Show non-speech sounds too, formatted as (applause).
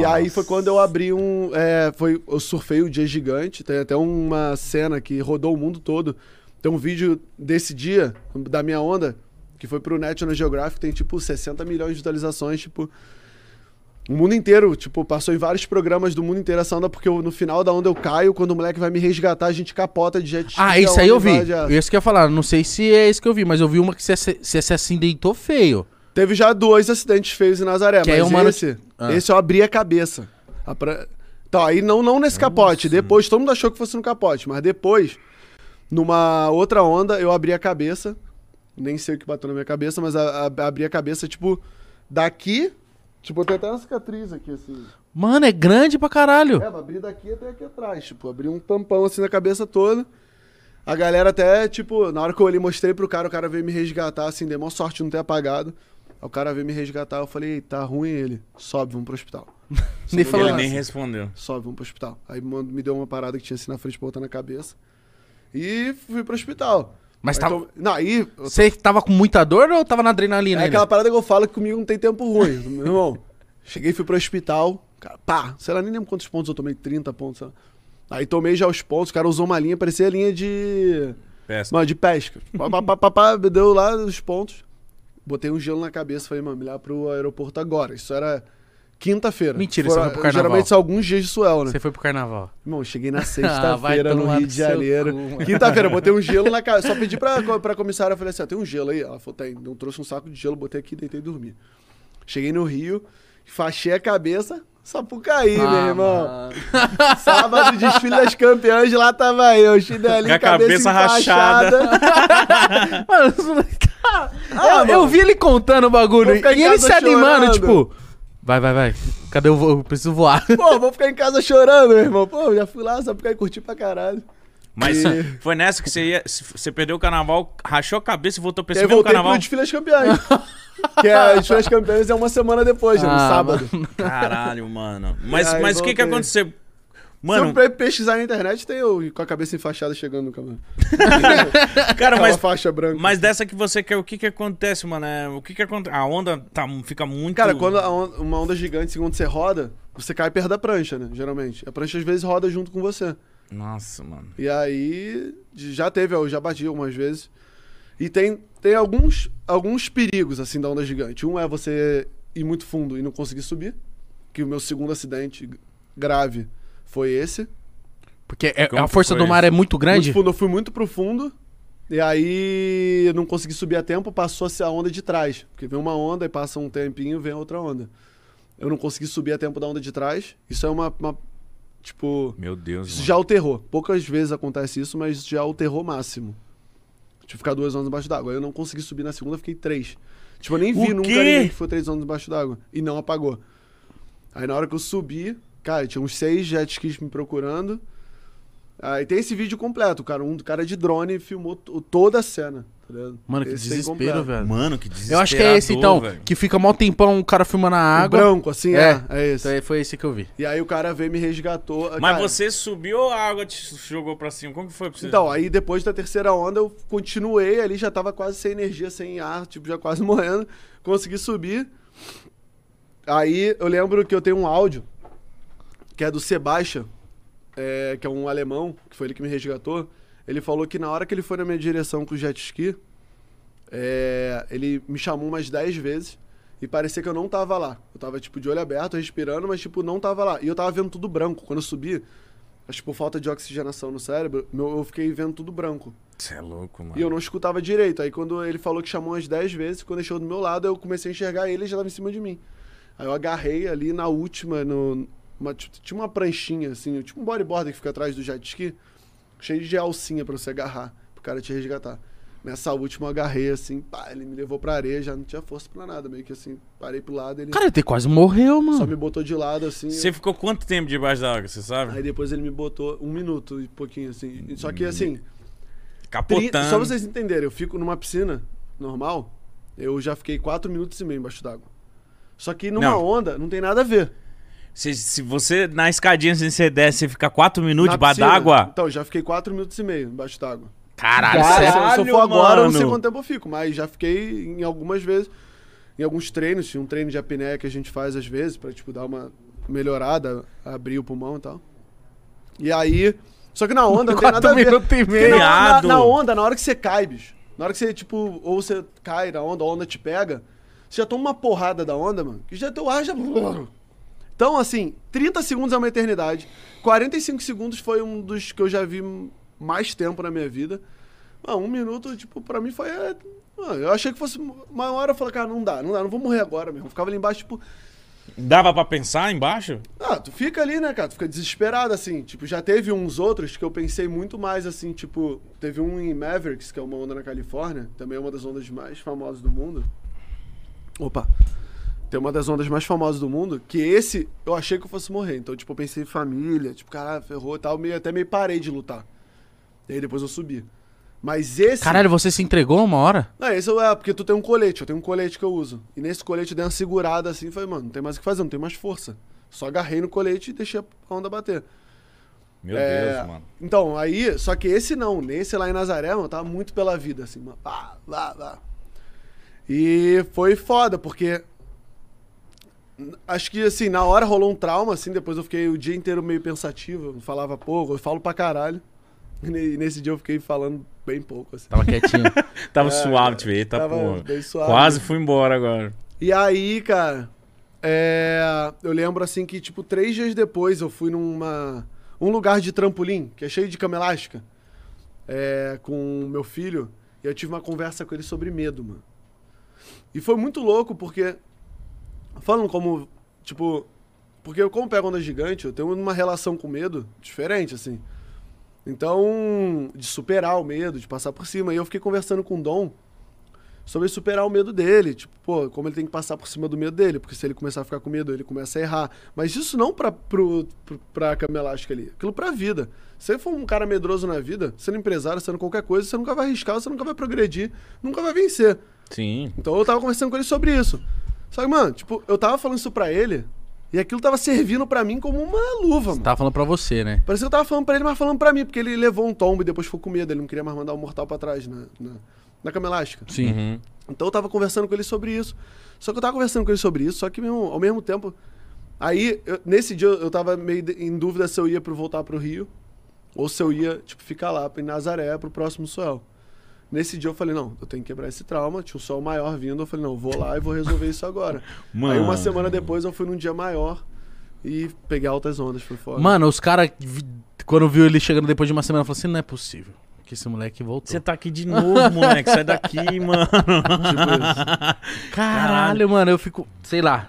E aí foi quando eu abri um. é, foi, eu surfei o Dia Gigante. Tem até uma cena que rodou o mundo todo. Tem um vídeo desse dia, da minha onda, que foi pro National Geographic, tem tipo 60 milhões de visualizações, tipo. O mundo inteiro, tipo, passou em vários programas do mundo inteiro essa onda, porque eu- no final da onda eu caio, quando o moleque vai me resgatar, a gente capota de jet ski. Ah, isso aí eu vi. Isso que eu ia falar. Não sei se é isso que eu vi, mas eu vi uma que você se acidentou feio. Teve já dois acidentes feios em Nazaré, Que mas aí o mano- esse, Ah. esse eu abri a cabeça. A pra- Então, aí não, não nesse capote. Depois, todo mundo achou que fosse no capote, mas depois, numa outra onda, eu abri a cabeça. Nem sei o que bateu na minha cabeça, mas a- a- abri a cabeça, tipo, daqui. Tipo, tem até uma cicatriz aqui, assim. Mano, é grande pra caralho. É, abri daqui até aqui atrás. Tipo, abri um tampão assim na cabeça toda. A galera até, tipo, na hora que eu olhei, mostrei pro cara, o cara veio me resgatar, assim, deu maior sorte de não ter apagado. Aí o cara veio me resgatar, eu falei, "Ei, tá ruim ele. Sobe, vamos pro hospital. (laughs) Nem falou Ele nem respondeu. Sobe, vamos pro hospital. Aí me deu uma parada que tinha assim na frente pra botar na cabeça. E fui pro hospital. Mas Aí tava- tô- Não, aí. eu- Você tava com muita dor ou tava na adrenalina É ainda? aquela parada que eu falo que comigo não tem tempo ruim, (laughs) meu irmão. Cheguei, fui pro hospital, cara, pá, sei lá, nem lembro quantos pontos eu tomei, 30 pontos, sei lá. Aí tomei já os pontos, o cara usou uma linha, parecia linha de. Pesca. Mano, de pesca. Pá, pá, pá, pá, pá, deu lá os pontos. Botei um gelo na cabeça, falei, mano, me leva pro aeroporto agora. Isso era quinta-feira. Mentira, Fora- você foi pro carnaval. Geralmente são alguns dias de suel, né? Você foi pro carnaval. Irmão, cheguei na (laughs) Ah, sexta-feira no tomar Rio no de Janeiro. Quinta-feira, botei um (laughs) gelo na cara. Só pedi pra, pra comissária, falei assim, ó, tem um gelo aí? Ela falou, tem. Então trouxe um saco de gelo, botei aqui, deitei e dormi. Cheguei no Rio, fachei a cabeça, Sapucaí, Ah, meu irmão. mano. (laughs) Sábado, desfile das campeãs, lá tava eu, chinelinho, cabeça, cabeça rachada. Mano, Ah, eu, mano. eu vi ele contando o bagulho e ele se animando, chorando. tipo, vai, vai, vai. Cadê o voo? Eu preciso voar. Pô, vou ficar em casa chorando, meu irmão. Pô, já fui lá, Sapucaí, curti pra caralho. Mas E- foi nessa que você ia. Você perdeu o carnaval, rachou a cabeça e voltou pra esse mesmo voltei carnaval. pro Desfile das Campeãs. que é, a Desfile das Campeãs é uma semana depois, né, no Ah, sábado. Caralho, mano. Mas, aí mas o que que voltei. aconteceu? Mano, Se eu pesquisar na internet, tem eu com a cabeça enfaixada chegando no caminhão. (laughs) cara, mas, faixa branca. mas dessa que você quer, o que que acontece, mano? É, o que que acontece? A onda tá, fica muito... Cara, quando a on- uma onda gigante, quando você roda, você cai perto da prancha, né? Geralmente. A prancha às vezes roda junto com você. Nossa, mano. E aí, já teve, eu já bati algumas vezes. E tem, tem alguns, alguns perigos, assim, da onda gigante. Um é você ir muito fundo e não conseguir subir. Que o meu segundo acidente grave foi esse. Porque é- a que força do mar isso? é muito grande. Muito fundo, eu fui muito pro fundo. E aí eu não consegui subir a tempo, passou a ser a onda de trás. Porque vem uma onda e passa um tempinho vem outra onda. Eu não consegui subir a tempo da onda de trás. Isso é uma. uma- tipo. Meu Deus, Isso mano. já alterou. Poucas vezes acontece isso, mas já alterou máximo. Tipo, ficar duas ondas embaixo d'água. Eu não consegui subir na segunda, fiquei três. Tipo, eu nem vi O nunca quê? ninguém que foi três ondas embaixo d'água. E não apagou. Aí na hora que eu subi, cara, tinha uns seis jet skis me procurando. Aí tem esse vídeo completo, cara. Um cara de drone filmou to- toda a cena. Tá ligado? Mano, que Esse desespero, velho. Mano, que desespero. Eu acho que é esse, então, que fica mó tempão o cara filmando a O água. branco, assim, é. É, esse. Então, foi esse que eu vi. E aí o cara veio e me resgatou. Mas cara, você subiu ou a água te jogou pra cima? Como que foi pra você? Então, aí depois da terceira onda eu continuei ali, já tava quase sem energia, sem ar, tipo, já quase (laughs) morrendo. Consegui subir. Aí eu lembro que eu tenho um áudio, que é do Sebastian, é, que é um alemão, que foi ele que me resgatou. Ele falou que na hora que ele foi na minha direção com o jet ski, é, ele me chamou umas 10 vezes e parecia que eu não tava lá. Eu tava, tipo, de olho aberto, respirando, mas, tipo, não tava lá. E eu tava vendo tudo branco. Quando eu subi, acho por falta de oxigenação no cérebro, meu- eu fiquei vendo tudo branco. Você é louco, mano. E eu não escutava direito. Aí quando ele falou que chamou umas 10 vezes, quando chegou do meu lado, eu comecei a enxergar ele e já tava em cima de mim. Aí eu agarrei ali na última, no, uma- tipo, tinha uma pranchinha, assim, tipo um bodyboard que fica atrás do jet ski, cheio de alcinha pra você agarrar, pro cara te resgatar. Nessa última eu agarrei assim, pá, ele me levou pra areia, já não tinha força pra nada, meio que assim, parei pro lado, ele Cara, ele quase morreu, só mano. me botou de lado assim. Você ficou quanto tempo debaixo da água, você sabe? Aí depois ele me botou um minuto e pouquinho assim. Só que assim, Tri- Capotando. Só pra vocês entenderem, eu fico numa piscina normal, eu já fiquei 4 minutos e meio embaixo d'água. Só que numa Não. onda não tem nada a ver. Se, se você, na escadinha, se você desce, você fica 4 minutos debaixo d'água. Então, eu já fiquei 4 minutos e meio embaixo d'água. Caralho, Se- sério. se eu for agora, eu não sei quanto tempo eu fico, mas já fiquei em algumas vezes. em alguns treinos, tinha um treino de apneia que a gente faz às vezes, pra, tipo, dar uma melhorada, abrir o pulmão e tal. E aí. Só que na onda não tem nada a ver. e meio. na, na, na onda, na hora que você cai, bicho. Na hora que você, tipo, ou você cai na onda, a onda te pega, você já toma uma porrada da onda, mano, que já teu ar já. Então, assim, 30 segundos é uma eternidade. 45 segundos foi um dos que eu já vi mais tempo na minha vida. Mano, um minuto, tipo, pra mim foi. é, Mano, eu achei que fosse uma hora eu falei, cara, não dá, não dá, não vou morrer agora mesmo. Eu ficava ali embaixo, tipo, Dava pra pensar embaixo? ah, tu fica ali, né, cara? Tu fica desesperado, assim. Tipo, já teve uns outros que eu pensei muito mais, assim, tipo... Teve um em Mavericks, que é uma onda na Califórnia. Também é uma das ondas mais famosas do mundo. Opa! Tem uma das ondas mais famosas do mundo, que esse eu achei que eu fosse morrer. Então, tipo, eu pensei em família, tipo, caralho, ferrou e tal. Meio, até meio parei de lutar. E aí depois eu subi. Mas esse... Caralho, você se entregou uma hora? Não, esse é porque tu tem um colete, eu tenho um colete que eu uso. E nesse colete eu dei uma segurada assim e falei, mano, não tem mais o que fazer, não tem mais força. Só agarrei no colete e deixei a onda bater. Meu É, Deus, mano. Então, aí, só que esse não, nesse lá em Nazaré, mano, eu tava muito pela vida, assim, mano. Pá, vá, vá. E foi foda, porque. Acho que, assim, na hora rolou um trauma, assim, depois eu fiquei o dia inteiro meio pensativo, eu falava pouco, eu falo pra caralho. E ne- nesse dia eu fiquei falando bem pouco, assim. Tava quietinho. (laughs) Tava É, suave, ver. Tá, tava porra. bem suave. Quase fui embora agora. E aí, cara, é, eu lembro assim que, tipo, três dias depois eu fui numa. um lugar de trampolim, que é cheio de cama elástica, é, com meu filho, e eu tive uma conversa com ele sobre medo, mano. E foi muito louco, porque. Falando como. Tipo. Porque eu, como pego onda gigante, eu tenho uma relação com medo diferente, assim. Então, de superar o medo, de passar por cima. E eu fiquei conversando com o Dom sobre superar o medo dele. Tipo, pô, como ele tem que passar por cima do medo dele. Porque se ele começar a ficar com medo, ele começa a errar. Mas isso não pra, pro, pro, pra cama elástica ali. Aquilo pra vida. Se você for um cara medroso na vida, sendo empresário, sendo qualquer coisa, você nunca vai arriscar, você nunca vai progredir, nunca vai vencer. Sim. Então eu tava conversando com ele sobre isso. Só que, mano, tipo, eu tava falando isso pra ele e aquilo tava servindo pra mim como uma luva, mano. Tava falando pra você, né? Parecia que eu tava falando pra ele, mas falando pra mim, porque ele levou um tombo e depois ficou com medo. Ele não queria mais mandar o mortal pra trás na, na, na cama elástica. Sim. Uhum. Então eu tava conversando com ele sobre isso. Só que eu tava conversando com ele sobre isso, só que meu, ao mesmo tempo. Aí, eu- nesse dia eu tava meio de- em dúvida se eu ia pro voltar pro Rio ou se eu ia, tipo, ficar lá em Nazaré pro próximo Suel. Nesse dia eu falei, não, eu tenho que quebrar esse trauma. Tinha um sol maior vindo. Eu falei, não, eu vou lá e vou resolver isso agora. Mano. (laughs) Aí uma semana depois eu fui num dia maior e peguei altas ondas, foi foda. Mano, os caras, quando viu ele chegando depois de uma semana, falaram assim: não é possível que esse moleque voltou. Você tá aqui de novo, (laughs) moleque. Sai daqui, mano. Tipo isso. (laughs) Caralho, mano, eu fico, sei lá.